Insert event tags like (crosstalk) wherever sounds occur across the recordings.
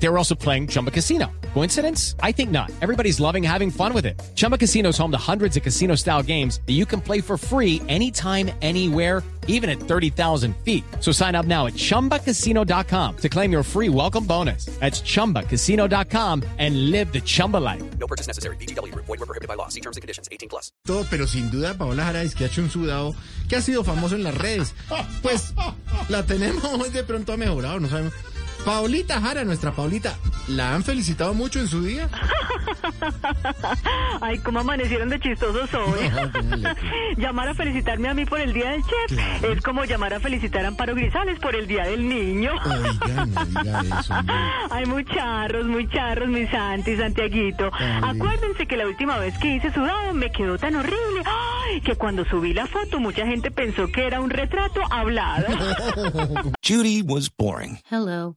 They were also playing Chumba Casino. Coincidence? I think not. Everybody's loving having fun with it. Chumba Casino is home to hundreds of casino style games that you can play for free anytime, anywhere, even at 30,000 feet. So sign up now at chumbacasino.com to claim your free welcome bonus. That's chumbacasino.com and live the Chumba life. No purchase necessary. VGW. Void were prohibited by law. See terms and conditions. 18 plus. todo, pero sin duda Paola Jara es que ha hecho un sudado que ha sido famoso en las redes. (laughs) Pues la tenemos de pronto ha mejorado, no sabemos. Paulita Jara, nuestra Paulita, ¿la han felicitado mucho en su día? (laughs) Ay, cómo amanecieron de chistosos hoy. (laughs) No, (laughs) llamar a felicitarme a mí por el Día del Chef Claro. es como llamar a felicitar a Amparo Grisales por el Día del Niño. Oiga, no diga eso. Ay, muy charros, muy charros, mi Santi, Santiaguito. Ay. Acuérdense que la última vez que hice sudado me quedó tan horrible ay, que cuando subí la foto mucha gente pensó que era un retrato hablado. Judy was boring. Hello.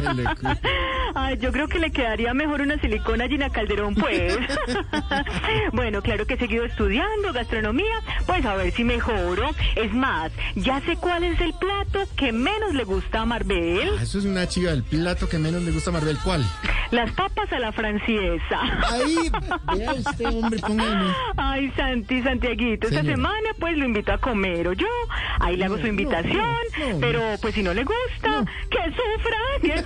Cu- (laughs) Ay, yo creo que le quedaría mejor una silicona a Gina Calderón, pues. (laughs) bueno, claro que he seguido estudiando gastronomía, pues a ver si mejoro. Es más, ya sé cuál es el plato que menos le gusta a Marbel. Ah, Eso es una chiva, el plato que menos le gusta a Marvel. ¿Cuál? Las papas a la francesa. Ahí, vea (laughs) usted, hombre, póngame. Ay, Santi, Santiaguito, esta semana pues lo invito a comer, o yo, ahí le hago su invitación, no, no. pero pues si no le gusta, que sufra, que